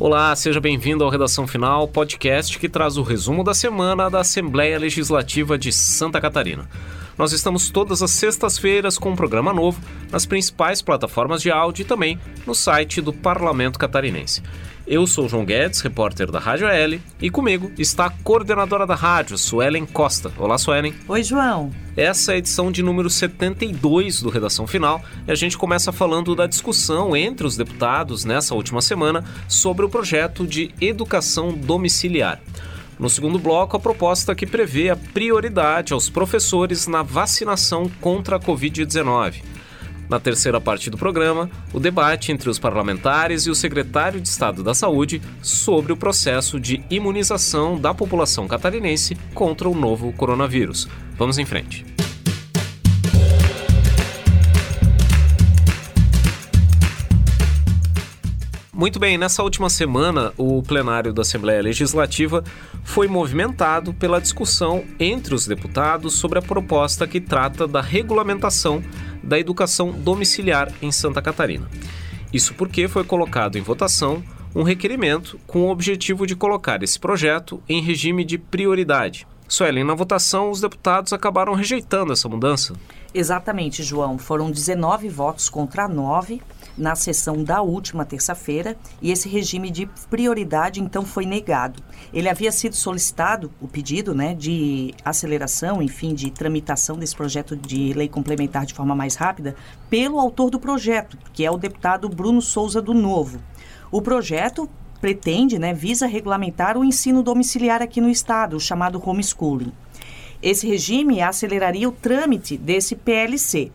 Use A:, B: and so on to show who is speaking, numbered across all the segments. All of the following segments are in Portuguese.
A: Olá, seja bem-vindo ao Redação Final, podcast que traz o resumo da semana da Assembleia Legislativa de Santa Catarina. Nós estamos todas as sextas-feiras com um programa novo nas principais plataformas de áudio e também no site do Parlamento Catarinense. Eu sou João Guedes, repórter da Rádio L, e comigo está a coordenadora da rádio, Suelen Costa. Olá, Suelen.
B: Oi, João.
A: Essa é a edição de número 72 do Redação Final e a gente começa falando da discussão entre os deputados nessa última semana sobre o projeto de educação domiciliar. No segundo bloco, a proposta que prevê a prioridade aos professores na vacinação contra a Covid-19. Na terceira parte do programa, o debate entre os parlamentares e o secretário de Estado da Saúde sobre o processo de imunização da população catarinense contra o novo coronavírus. Vamos em frente. Muito bem, nessa última semana, o plenário da Assembleia Legislativa foi movimentado pela discussão entre os deputados sobre a proposta que trata da regulamentação da educação domiciliar em Santa Catarina. Isso porque foi colocado em votação um requerimento com o objetivo de colocar esse projeto em regime de prioridade. Suelen, na votação, os deputados acabaram rejeitando essa mudança.
B: Exatamente, João. Foram 19 votos contra 9 na sessão da última terça-feira e esse regime de prioridade então foi negado. Ele havia sido solicitado, o pedido né, de aceleração, enfim, de tramitação desse projeto de lei complementar de forma mais rápida, pelo autor do projeto, que é o deputado Bruno Souza do Novo. O projeto pretende, né, visa regulamentar o ensino domiciliar aqui no estado, o chamado homeschooling. Esse regime aceleraria o trâmite desse PLC.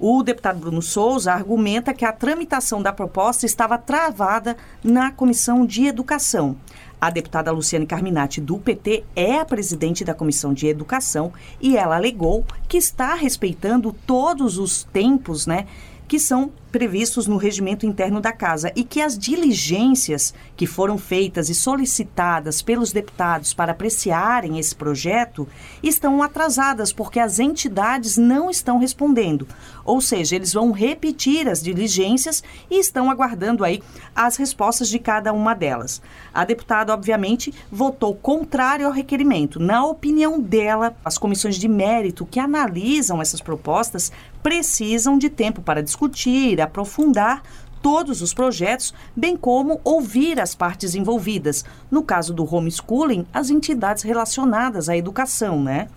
B: O deputado Bruno Souza argumenta que a tramitação da proposta estava travada na Comissão de Educação. A deputada Luciane Carminati, do PT, é a presidente da Comissão de Educação e ela alegou que está respeitando todos os tempos, né, que são previstos no regimento interno da Casa e que as diligências que foram feitas e solicitadas pelos deputados para apreciarem esse projeto estão atrasadas porque as entidades não estão respondendo. Ou seja, eles vão repetir as diligências e estão aguardando aí as respostas de cada uma delas. A deputada, obviamente, votou contrário ao requerimento. Na opinião dela, as comissões de mérito que analisam essas propostas precisam de tempo para discutir, aprofundar todos os projetos, bem como ouvir as partes envolvidas. No caso do homeschooling, as entidades relacionadas à educação, né?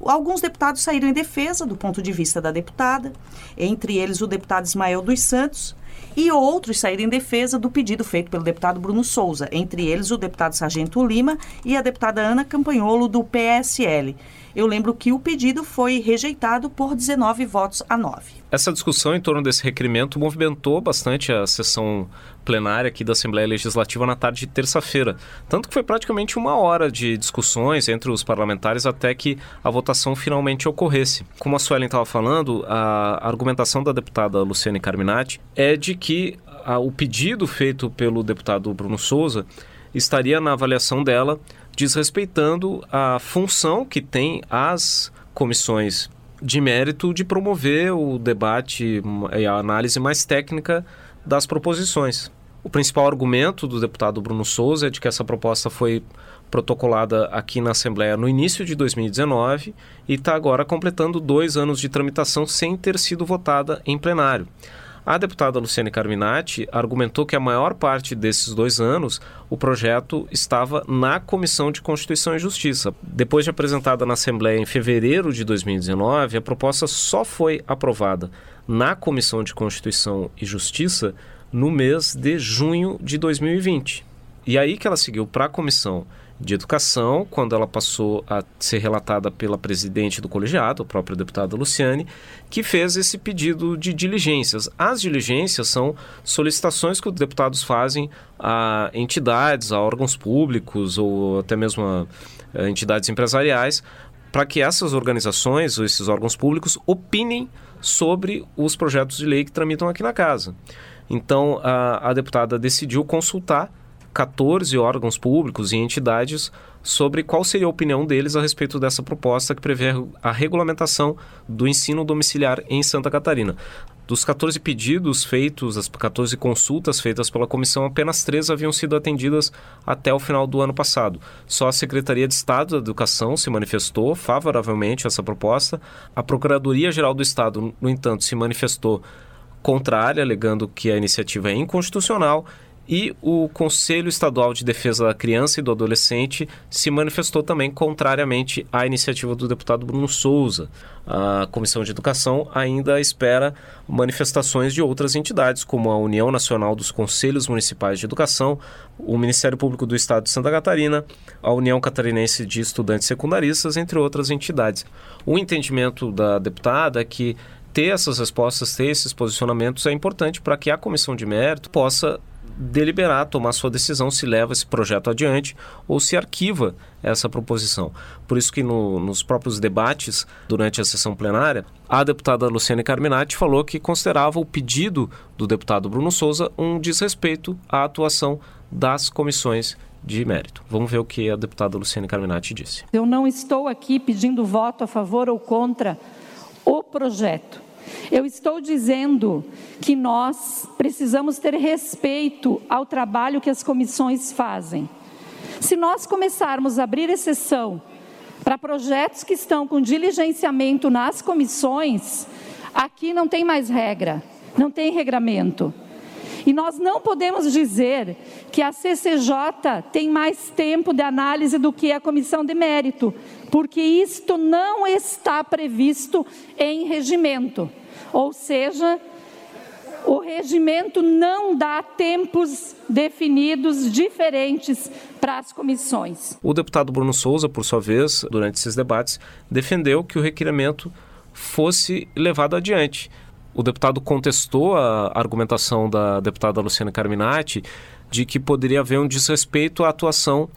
B: Alguns deputados saíram em defesa do ponto de vista da deputada, entre eles o deputado Ismael dos Santos, e outros saíram em defesa do pedido feito pelo deputado Bruno Souza, entre eles o deputado Sargento Lima e a deputada Ana Campanholo, do PSL. Eu lembro que o pedido foi rejeitado por 19 votos a 9.
A: Essa discussão em torno desse requerimento movimentou bastante a sessão plenária aqui da Assembleia Legislativa na tarde de terça-feira. Tanto que foi praticamente uma hora de discussões entre os parlamentares até que a votação finalmente ocorresse. Como a Suelen estava falando, a argumentação da deputada Luciane Carminati é de que a, o pedido feito pelo deputado Bruno Souza estaria na avaliação dela desrespeitando a função que tem as comissões de mérito de promover o debate e a análise mais técnica das proposições. O principal argumento do deputado Bruno Souza é de que essa proposta foi protocolada aqui na Assembleia no início de 2019 e está agora completando dois anos de tramitação sem ter sido votada em plenário. A deputada Luciane Carminati argumentou que a maior parte desses dois anos o projeto estava na Comissão de Constituição e Justiça. Depois de apresentada na Assembleia em fevereiro de 2019, a proposta só foi aprovada na Comissão de Constituição e Justiça no mês de junho de 2020. E aí que ela seguiu para a Comissão de Educação, quando ela passou a ser relatada pela presidente do colegiado, a própria deputada Luciane, que fez esse pedido de diligências. As diligências são solicitações que os deputados fazem a entidades, a órgãos públicos ou até mesmo a, a entidades empresariais, para que essas organizações ou esses órgãos públicos opinem sobre os projetos de lei que tramitam aqui na casa. Então, a, a deputada decidiu consultar 14 órgãos públicos e entidades sobre qual seria a opinião deles a respeito dessa proposta que prevê a regulamentação do ensino domiciliar em Santa Catarina. Dos 14 pedidos feitos, as 14 consultas feitas pela comissão, apenas três haviam sido atendidas até o final do ano passado. Só a Secretaria de Estado da Educação se manifestou favoravelmente a essa proposta. A Procuradoria-Geral do Estado, no entanto, se manifestou contrária, alegando que a iniciativa é inconstitucional e o Conselho Estadual de Defesa da Criança e do Adolescente se manifestou também contrariamente à iniciativa do deputado Bruno Souza. A Comissão de Educação ainda espera manifestações de outras entidades, como a União Nacional dos Conselhos Municipais de Educação, o Ministério Público do Estado de Santa Catarina, a União Catarinense de Estudantes Secundaristas, entre outras entidades. O entendimento da deputada é que ter essas respostas, ter esses posicionamentos é importante para que a comissão de mérito possa deliberar, tomar sua decisão se leva esse projeto adiante ou se arquiva essa proposição. Por isso que no, nos próprios debates durante a sessão plenária, a deputada Luciane Carminati falou que considerava o pedido do deputado Bruno Souza um desrespeito à atuação das comissões de mérito. Vamos ver o que a deputada Luciane Carminati disse.
C: Eu não estou aqui pedindo voto a favor ou contra o projeto. Eu estou dizendo que nós precisamos ter respeito ao trabalho que as comissões fazem. Se nós começarmos a abrir exceção para projetos que estão com diligenciamento nas comissões, aqui não tem mais regra, não tem regramento. E nós não podemos dizer que a CCJ tem mais tempo de análise do que a comissão de mérito, porque isto não está previsto em regimento. Ou seja, o regimento não dá tempos definidos diferentes para as comissões.
A: O deputado Bruno Souza, por sua vez, durante esses debates, defendeu que o requerimento fosse levado adiante. O deputado contestou a argumentação da deputada Luciana Carminati de que poderia haver um desrespeito à atuação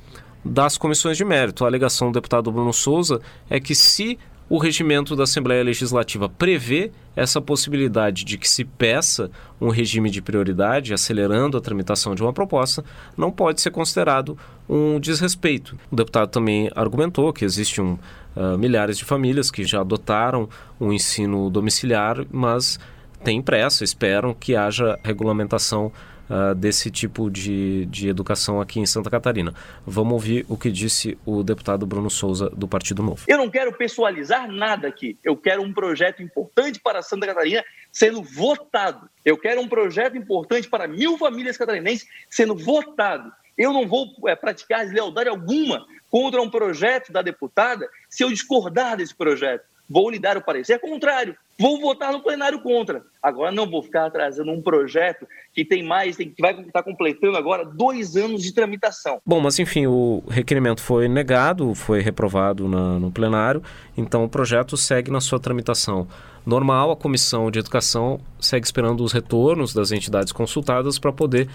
A: das comissões de mérito. A alegação do deputado Bruno Souza é que se o regimento da Assembleia Legislativa prevê essa possibilidade de que se peça um regime de prioridade, acelerando a tramitação de uma proposta, não pode ser considerado um desrespeito. O deputado também argumentou que existem um, uh, milhares de famílias que já adotaram um ensino domiciliar, mas têm pressa, esperam que haja regulamentação uh, desse tipo de, de educação aqui em Santa Catarina. Vamos ouvir o que disse o deputado Bruno Souza, do Partido Novo.
D: Eu não quero pessoalizar nada aqui. Eu quero um projeto importante para Santa Catarina sendo votado. Eu quero um projeto importante para mil famílias catarinenses sendo votado. Eu não vou é, praticar deslealdade alguma contra um projeto da deputada se eu discordar desse projeto. Vou lhe dar o parecer contrário. Vou votar no plenário contra. Agora não vou ficar atrasando um projeto que tem mais, tem, que vai estar completando agora dois anos de tramitação.
A: Bom, mas enfim, o requerimento foi negado, foi reprovado na, no plenário, então o projeto segue na sua tramitação normal. A Comissão de Educação segue esperando os retornos das entidades consultadas para poder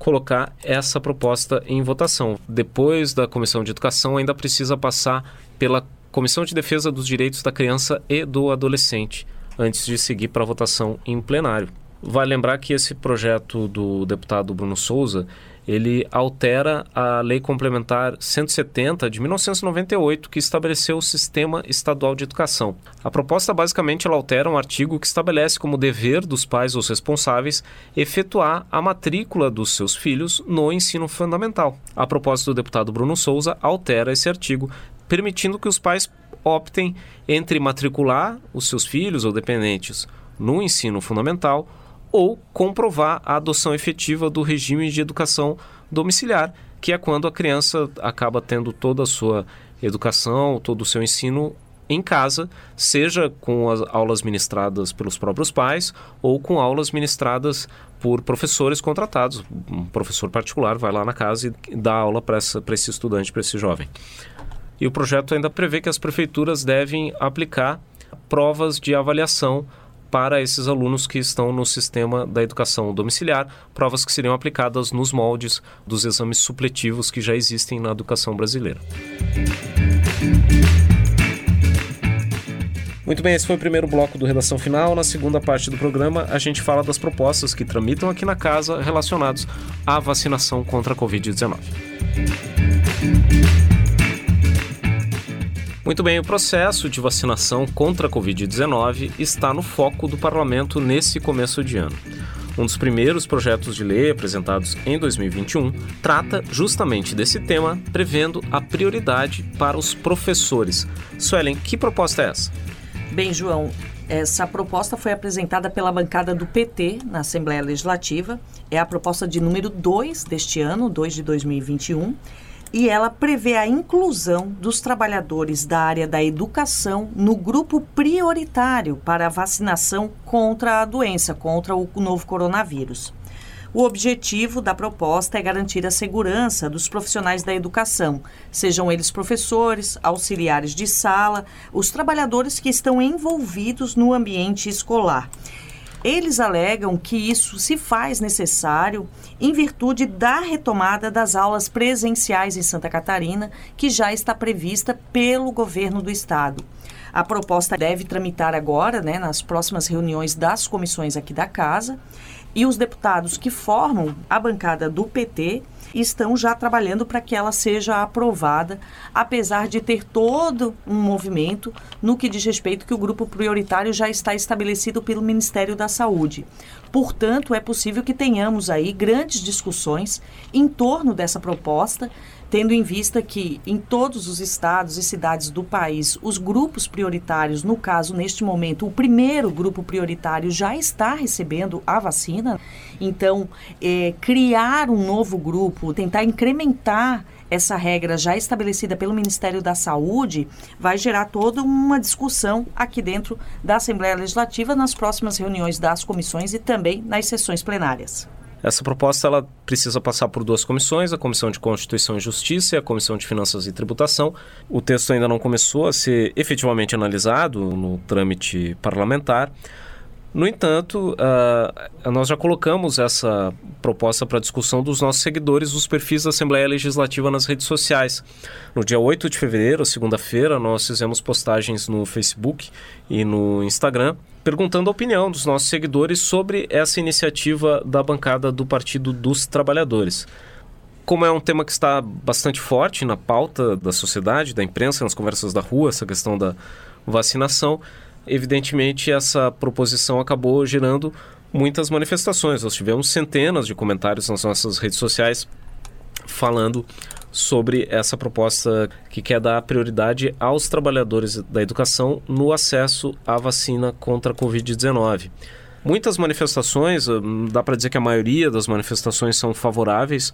A: colocar essa proposta em votação. Depois da Comissão de Educação, ainda precisa passar pela Comissão de Defesa dos Direitos da Criança e do Adolescente antes de seguir para a votação em plenário. Vale lembrar que esse projeto do deputado Bruno Souza, ele altera a Lei Complementar 170 de 1998, que estabeleceu o Sistema Estadual de Educação. A proposta basicamente ela altera um artigo que estabelece como dever dos pais ou responsáveis efetuar a matrícula dos seus filhos no ensino fundamental. A proposta do deputado Bruno Souza altera esse artigo, permitindo que os pais optem entre matricular os seus filhos ou dependentes no ensino fundamental ou comprovar a adoção efetiva do regime de educação domiciliar, que é quando a criança acaba tendo toda a sua educação, todo o seu ensino em casa, seja com as aulas ministradas pelos próprios pais ou com aulas ministradas por professores contratados. Um professor particular vai lá na casa e dá aula para esse estudante, para esse jovem. E o projeto ainda prevê que as prefeituras devem aplicar provas de avaliação para esses alunos que estão no sistema da educação domiciliar, provas que seriam aplicadas nos moldes dos exames supletivos que já existem na educação brasileira. Muito bem, esse foi o primeiro bloco do Redação Final. Na segunda parte do programa, a gente fala das propostas que tramitam aqui na casa relacionados à vacinação contra a Covid-19. Muito bem, o processo de vacinação contra a Covid-19 está no foco do parlamento nesse começo de ano. Um dos primeiros projetos de lei apresentados em 2021 trata justamente desse tema, prevendo a prioridade para os professores. Suelen, que proposta é essa?
B: Bem, João, essa proposta foi apresentada pela bancada do PT na Assembleia Legislativa. É a proposta de número 2 deste ano, 2 de 2021 e ela prevê a inclusão dos trabalhadores da área da educação no grupo prioritário para a vacinação contra a doença, contra o novo coronavírus. O objetivo da proposta é garantir a segurança dos profissionais da educação, sejam eles professores, auxiliares de sala, os trabalhadores que estão envolvidos no ambiente escolar. Eles alegam que isso se faz necessário em virtude da retomada das aulas presenciais em Santa Catarina, que já está prevista pelo governo do estado. A proposta deve tramitar agora, né, nas próximas reuniões das comissões aqui da casa, e os deputados que formam a bancada do PT estão já trabalhando para que ela seja aprovada, apesar de ter todo um movimento no que diz respeito que o grupo prioritário já está estabelecido pelo Ministério da Saúde. Portanto, é possível que tenhamos aí grandes discussões em torno dessa proposta tendo em vista que em todos os estados e cidades do país, os grupos prioritários, no caso, neste momento, o primeiro grupo prioritário já está recebendo a vacina. Então, é, criar um novo grupo, tentar incrementar essa regra já estabelecida pelo Ministério da Saúde vai gerar toda uma discussão aqui dentro da Assembleia Legislativa nas próximas reuniões das comissões e também nas sessões plenárias.
A: Essa proposta ela precisa passar por duas comissões, a Comissão de Constituição e Justiça e a Comissão de Finanças e Tributação. O texto ainda não começou a ser efetivamente analisado no trâmite parlamentar. No entanto, uh, nós já colocamos essa proposta para discussão dos nossos seguidores os perfis da Assembleia Legislativa nas redes sociais. No dia 8 de fevereiro, segunda-feira, nós fizemos postagens no Facebook e no Instagram perguntando a opinião dos nossos seguidores sobre essa iniciativa da bancada do Partido dos Trabalhadores. Como é um tema que está bastante forte na pauta da sociedade, da imprensa, nas conversas da rua, essa questão da vacinação, evidentemente essa proposição acabou gerando muitas manifestações. Nós tivemos centenas de comentários nas nossas redes sociais falando sobre essa proposta que quer dar prioridade aos trabalhadores da educação no acesso à vacina contra a Covid-19. Muitas manifestações, hum, dá para dizer que a maioria das manifestações são favoráveis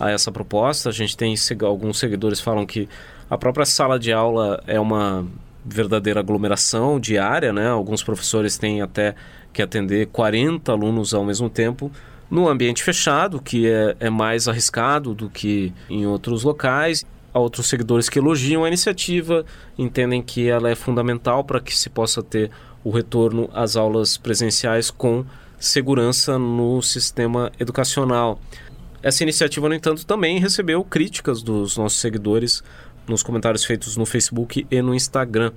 A: a essa proposta. A gente tem alguns seguidores falam que a própria sala de aula é uma verdadeira aglomeração diária, né? Alguns professores têm até que atender 40 alunos ao mesmo tempo no ambiente fechado, que é, é mais arriscado do que em outros locais. Há outros seguidores que elogiam a iniciativa, entendem que ela é fundamental para que se possa ter o retorno às aulas presenciais com segurança no sistema educacional. Essa iniciativa, no entanto, também recebeu críticas dos nossos seguidores nos comentários feitos no Facebook e no Instagram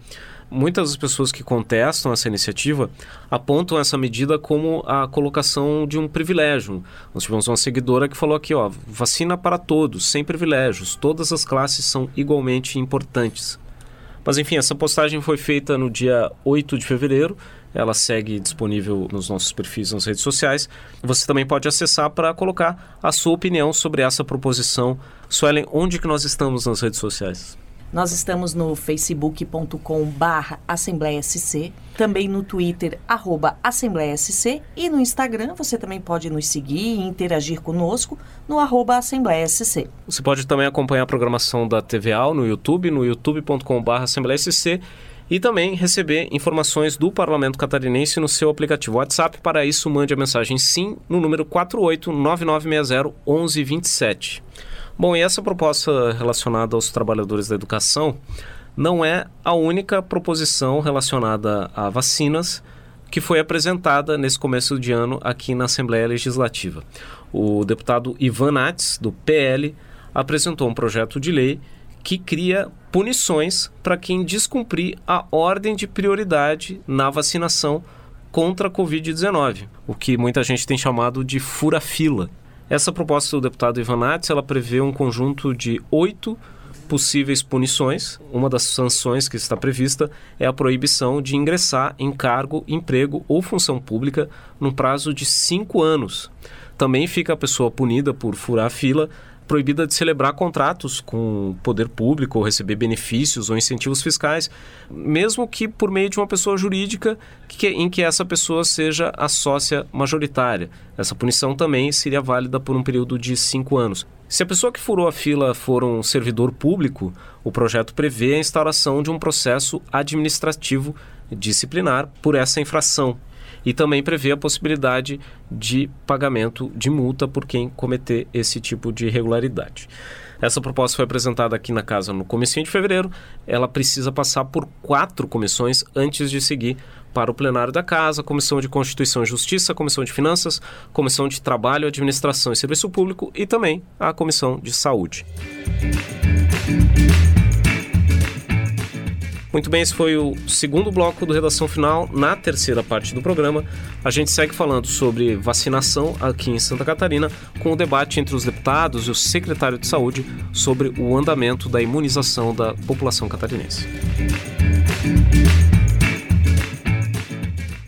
A: muitas das pessoas que contestam essa iniciativa apontam essa medida como a colocação de um privilégio. Nós tivemos uma seguidora que falou aqui, ó, vacina para todos, sem privilégios, todas as classes são igualmente importantes. Mas enfim, essa postagem foi feita no dia 8 de fevereiro. Ela segue disponível nos nossos perfis nas redes sociais. Você também pode acessar para colocar a sua opinião sobre essa proposição. Suelen, onde que nós estamos nas redes sociais?
B: Nós estamos no facebook.com barra Assembleia SC, também no Twitter, arroba Assembleia SC, e no Instagram você também pode nos seguir e interagir conosco no arroba Assembleia SC.
A: Você pode também acompanhar a programação da TVA no YouTube, no youtube.com barra Assembleia SC, e também receber informações do Parlamento Catarinense no seu aplicativo WhatsApp. Para isso, mande a mensagem SIM no número 489960 1127. Bom, e essa proposta relacionada aos trabalhadores da educação não é a única proposição relacionada a vacinas que foi apresentada nesse começo de ano aqui na Assembleia Legislativa. O deputado Ivan Nats, do PL, apresentou um projeto de lei que cria punições para quem descumprir a ordem de prioridade na vacinação contra a Covid-19, o que muita gente tem chamado de fura-fila. Essa proposta do deputado Ivan Nats, ela prevê um conjunto de oito possíveis punições. Uma das sanções que está prevista é a proibição de ingressar em cargo, emprego ou função pública num prazo de cinco anos. Também fica a pessoa punida por furar a fila proibida de celebrar contratos com o poder público ou receber benefícios ou incentivos fiscais, mesmo que por meio de uma pessoa jurídica que, em que essa pessoa seja a sócia majoritária. Essa punição também seria válida por um período de cinco anos. Se a pessoa que furou a fila for um servidor público, o projeto prevê a instauração de um processo administrativo disciplinar por essa infração e também prevê a possibilidade de pagamento de multa por quem cometer esse tipo de irregularidade. Essa proposta foi apresentada aqui na casa no começo de fevereiro. Ela precisa passar por quatro comissões antes de seguir para o plenário da casa, Comissão de Constituição e Justiça, Comissão de Finanças, Comissão de Trabalho, Administração e Serviço Público e também a Comissão de Saúde. Muito bem, esse foi o segundo bloco do Redação Final. Na terceira parte do programa, a gente segue falando sobre vacinação aqui em Santa Catarina, com o debate entre os deputados e o secretário de Saúde sobre o andamento da imunização da população catarinense.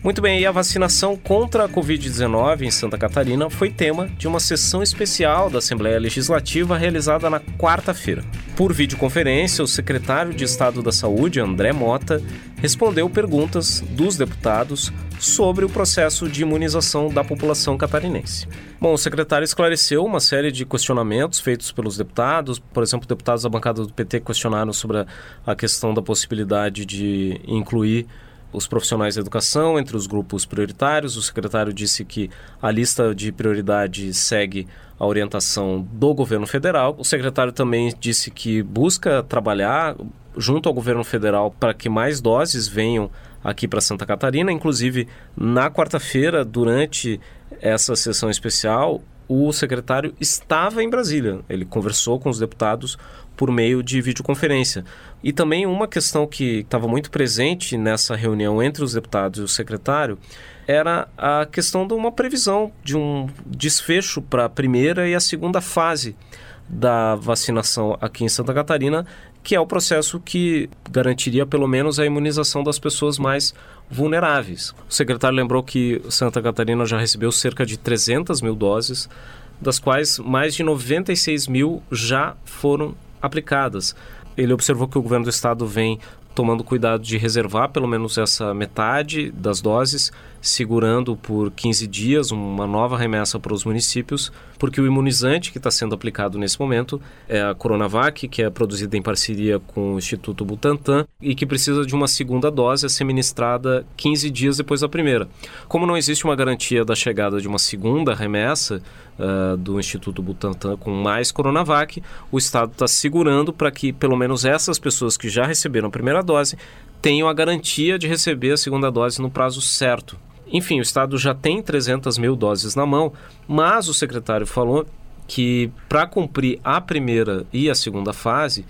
A: Muito bem, e a vacinação contra a Covid-19 em Santa Catarina foi tema de uma sessão especial da Assembleia Legislativa realizada na quarta-feira. Por videoconferência, o secretário de Estado da Saúde, André Mota, respondeu perguntas dos deputados sobre o processo de imunização da população catarinense. Bom, o secretário esclareceu uma série de questionamentos feitos pelos deputados, por exemplo, deputados da bancada do PT questionaram sobre a questão da possibilidade de incluir os profissionais da educação entre os grupos prioritários. O secretário disse que a lista de prioridade segue a orientação do governo federal. O secretário também disse que busca trabalhar junto ao governo federal para que mais doses venham aqui para Santa Catarina. Inclusive, na quarta-feira, durante essa sessão especial, o secretário estava em Brasília. Ele conversou com os deputados por meio de videoconferência. E também uma questão que estava muito presente nessa reunião entre os deputados e o secretário era a questão de uma previsão de um desfecho para a primeira e a segunda fase da vacinação aqui em Santa Catarina, que é o processo que garantiria pelo menos a imunização das pessoas mais vulneráveis. O secretário lembrou que Santa Catarina já recebeu cerca de 300 mil doses, das quais mais de 96 mil já foram aplicadas. Ele observou que o governo do estado vem tomando cuidado de reservar pelo menos essa metade das doses, segurando por 15 dias uma nova remessa para os municípios, porque o imunizante que está sendo aplicado nesse momento é a Coronavac, que é produzida em parceria com o Instituto Butantan e que precisa de uma segunda dose a ser ministrada 15 dias depois da primeira. Como não existe uma garantia da chegada de uma segunda remessa, uh, do Instituto Butantan com mais Coronavac, o Estado está segurando para que pelo menos essas pessoas que já receberam a primeira dose tenham a garantia de receber a segunda dose no prazo certo. Enfim, o Estado já tem 300 mil doses na mão, mas o secretário falou que para cumprir a primeira e a segunda fase,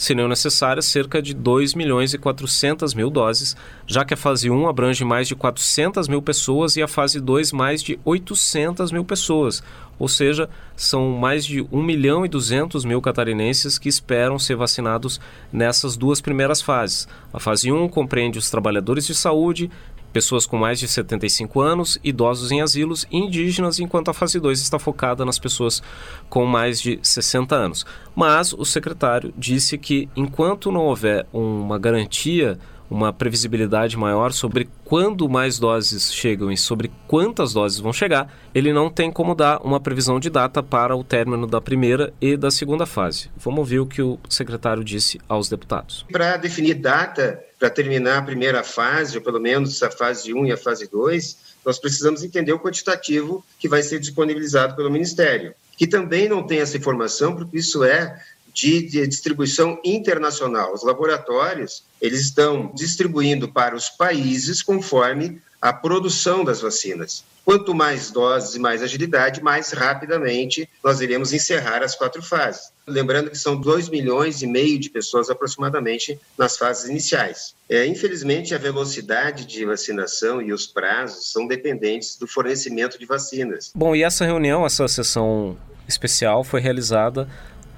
A: seriam necessárias cerca de 2 milhões e 400 mil doses, já que a fase 1 abrange mais de 400 mil pessoas e a fase 2 mais de 800 mil pessoas, ou seja, são mais de 1 milhão e 200 mil catarinenses que esperam ser vacinados nessas duas primeiras fases. A fase 1 compreende os trabalhadores de saúde, pessoas com mais de 75 anos, idosos em asilos e indígenas, enquanto a fase 2 está focada nas pessoas com mais de 60 anos. Mas o secretário disse que enquanto não houver uma garantia uma previsibilidade maior sobre quando mais doses chegam e sobre quantas doses vão chegar, ele não tem como dar uma previsão de data para o término da primeira e da segunda fase. Vamos ouvir o que o secretário disse aos deputados.
E: Para definir data para terminar a primeira fase, ou pelo menos a fase 1 e a fase 2, nós precisamos entender o quantitativo que vai ser disponibilizado pelo Ministério, que também não tem essa informação, porque isso é de, de, distribuição internacional. Os laboratórios eles estão distribuindo para os países conforme a produção das vacinas. Quanto mais doses e mais agilidade, mais rapidamente nós iremos encerrar as quatro fases. Lembrando que são 2 milhões e meio de pessoas aproximadamente nas fases iniciais. É, infelizmente, a velocidade de vacinação e os prazos são dependentes do fornecimento de vacinas.
A: Bom, e essa reunião, essa sessão especial foi realizada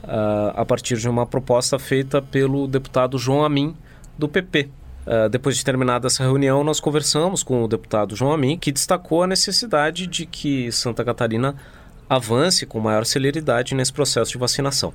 A: uh, a partir de uma proposta feita pelo deputado João Amin, do PP. Uh, depois de terminada essa reunião, nós conversamos com o deputado João Amin, que destacou a necessidade de que Santa Catarina avance com maior celeridade nesse processo de vacinação.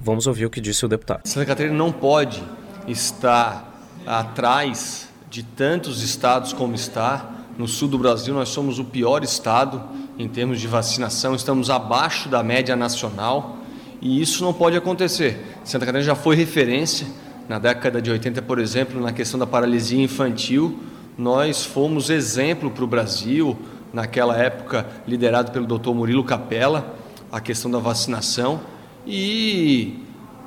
A: Vamos ouvir o que disse o deputado.
F: Santa Catarina não pode estar atrás de tantos estados como está. No sul do Brasil, nós somos o pior estado em termos de vacinação, estamos abaixo da média nacional e isso não pode acontecer. Santa Catarina já foi referência na década de 80, por exemplo, na questão da paralisia infantil. Nós fomos exemplo para o Brasil, naquela época liderado pelo Dr. Murilo Capella, a questão da vacinação. E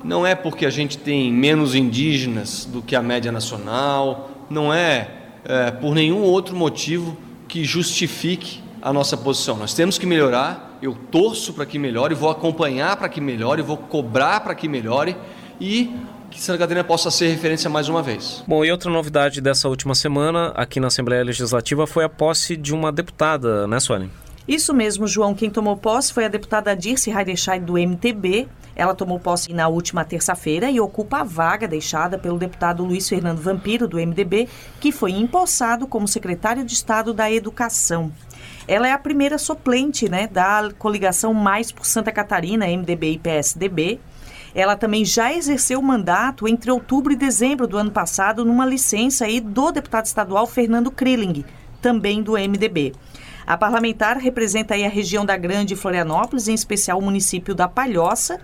F: não é porque a gente tem menos indígenas do que a média nacional, não é, é por nenhum outro motivo que justifique a nossa posição. Nós temos que melhorar. Eu torço para que melhore, vou acompanhar para que melhore, vou cobrar para que melhore e que Santa Catarina possa ser referência mais uma vez.
A: Bom, e outra novidade dessa última semana aqui na Assembleia Legislativa foi a posse de uma deputada, né, Suelen?
B: Isso mesmo, João. Quem tomou posse foi a deputada Dirce Heidescheid, do MTB. Ela tomou posse na última terça-feira e ocupa a vaga deixada pelo deputado Luiz Fernando Vampiro, do MDB, que foi empossado como secretário de Estado da Educação. Ela é a primeira suplente né, da coligação Mais por Santa Catarina, MDB e PSDB. Ela também já exerceu o mandato entre outubro e dezembro do ano passado numa licença aí do deputado estadual Fernando Krilling, também do MDB. A parlamentar representa aí a região da Grande Florianópolis, em especial o município da Palhoça,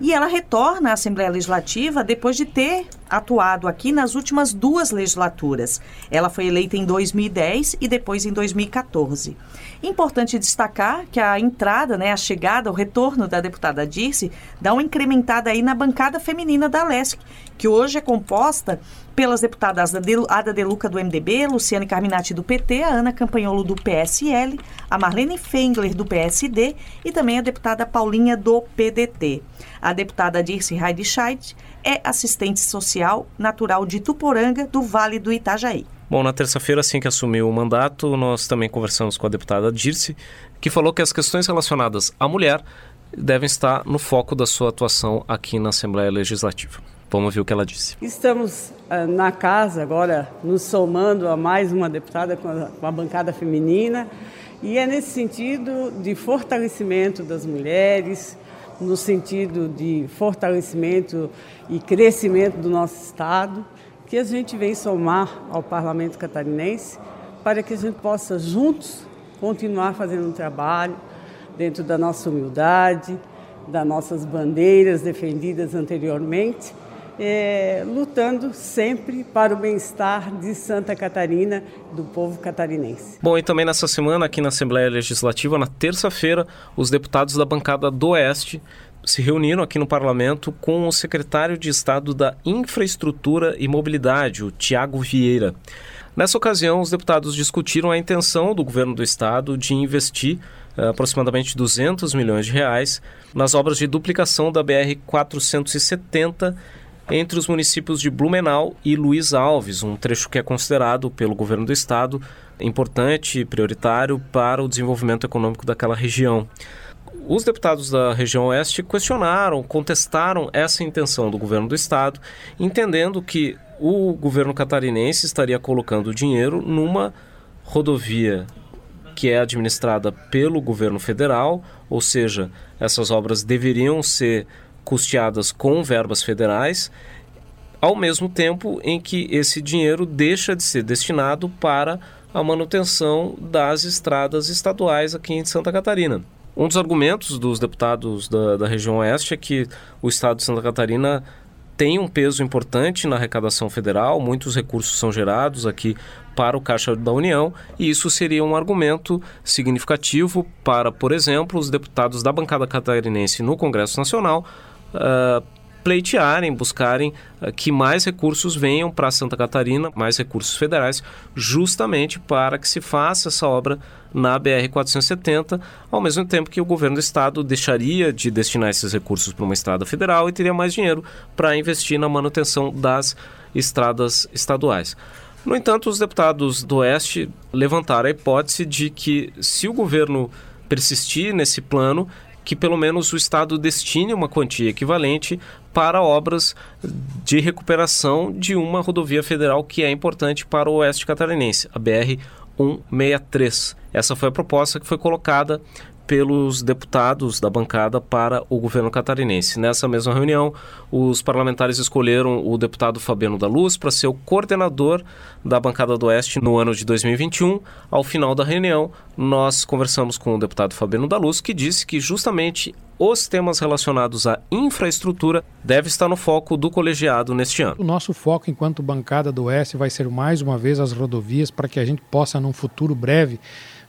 B: e ela retorna à Assembleia Legislativa depois de ter atuado aqui nas últimas duas legislaturas. Ela foi eleita em 2010 e depois em 2014. Importante destacar que a entrada, né, a chegada, o retorno da deputada Dirce dá uma incrementada aí na bancada feminina da LESC, que hoje é composta pelas deputadas Ada De Luca do MDB, Luciane Carminati do PT, a Ana Campanholo do PSL, a Marlene Fengler do PSD e também a deputada Paulinha do PDT. A deputada Dirce Heidescheid é assistente social natural de Tuporanga, do Vale do Itajaí.
A: Bom, na terça-feira, assim que assumiu o mandato, nós também conversamos com a deputada Dirce, que falou que as questões relacionadas à mulher devem estar no foco da sua atuação aqui na Assembleia Legislativa. Vamos ver o que ela disse.
G: Estamos uh, na casa agora, nos somando a mais uma deputada com a, com a bancada feminina, e é nesse sentido de fortalecimento das mulheres, no sentido de fortalecimento e crescimento do nosso Estado, que a gente vem somar ao Parlamento catarinense para que a gente possa juntos continuar fazendo um trabalho dentro da nossa humildade, das nossas bandeiras defendidas anteriormente é, lutando sempre para o bem-estar de Santa Catarina, do povo catarinense.
A: Bom, e também nessa semana, aqui na Assembleia Legislativa, na terça-feira, os deputados da bancada do Oeste se reuniram aqui no parlamento com o secretário de Estado da Infraestrutura e Mobilidade, o Tiago Vieira. Nessa ocasião, os deputados discutiram a intenção do governo do estado de investir uh, aproximadamente 200 milhões de reais nas obras de duplicação da BR 470 entre os municípios de Blumenau e Luiz Alves, um trecho que é considerado pelo governo do estado importante e prioritário para o desenvolvimento econômico daquela região. Os deputados da região oeste questionaram, contestaram essa intenção do governo do estado, entendendo que o governo catarinense estaria colocando dinheiro numa rodovia que é administrada pelo governo federal, ou seja, essas obras deveriam ser custeadas com verbas federais, ao mesmo tempo em que esse dinheiro deixa de ser destinado para a manutenção das estradas estaduais aqui em Santa Catarina. Um dos argumentos dos deputados da, da região oeste é que o estado de Santa Catarina tem um peso importante na arrecadação federal, muitos recursos são gerados aqui para o Caixa da União, e isso seria um argumento significativo para, por exemplo, os deputados da bancada catarinense no Congresso Nacional uh, pleitearem, buscarem uh, que mais recursos venham para Santa Catarina, mais recursos federais, justamente para que se faça essa obra na BR-470, ao mesmo tempo que o governo do estado deixaria de destinar esses recursos para uma estrada federal e teria mais dinheiro para investir na manutenção das estradas estaduais. No entanto, os deputados do Oeste levantaram a hipótese de que, se o governo persistir nesse plano, que pelo menos o Estado destine uma quantia equivalente para obras de recuperação de uma rodovia federal que é importante para o oeste catarinense, a BR 163. Essa foi a proposta que foi colocada pelos deputados da bancada para o governo catarinense. Nessa mesma reunião, os parlamentares escolheram o deputado Fabiano da Luz para ser o coordenador da bancada do Oeste no ano de 2021. Ao final da reunião, nós conversamos com o deputado Fabiano da Luz, que disse que justamente os temas relacionados à infraestrutura deve estar no foco do colegiado neste ano.
H: O nosso foco enquanto bancada do Oeste vai ser mais uma vez as rodovias para que a gente possa, num futuro breve,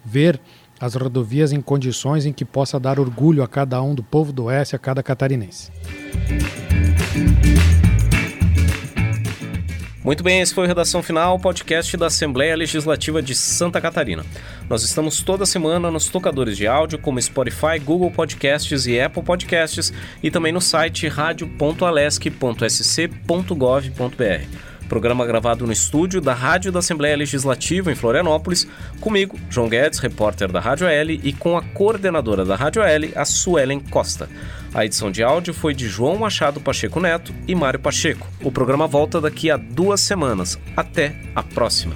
H: ver as rodovias em condições em que possa dar orgulho a cada um do povo do Oeste, a cada catarinense.
A: Muito bem, esse foi o Redação Final, podcast da Assembleia Legislativa de Santa Catarina. Nós estamos toda semana nos tocadores de áudio como Spotify, Google Podcasts e Apple Podcasts e também no site radio.alesc.sc.gov.br. Programa gravado no estúdio da Rádio da Assembleia Legislativa em Florianópolis, comigo, João Guedes, repórter da Rádio L, e com a coordenadora da Rádio L, a Suelen Costa. A edição de áudio foi de João Machado Pacheco Neto e Mário Pacheco. O programa volta daqui a duas semanas. Até a próxima.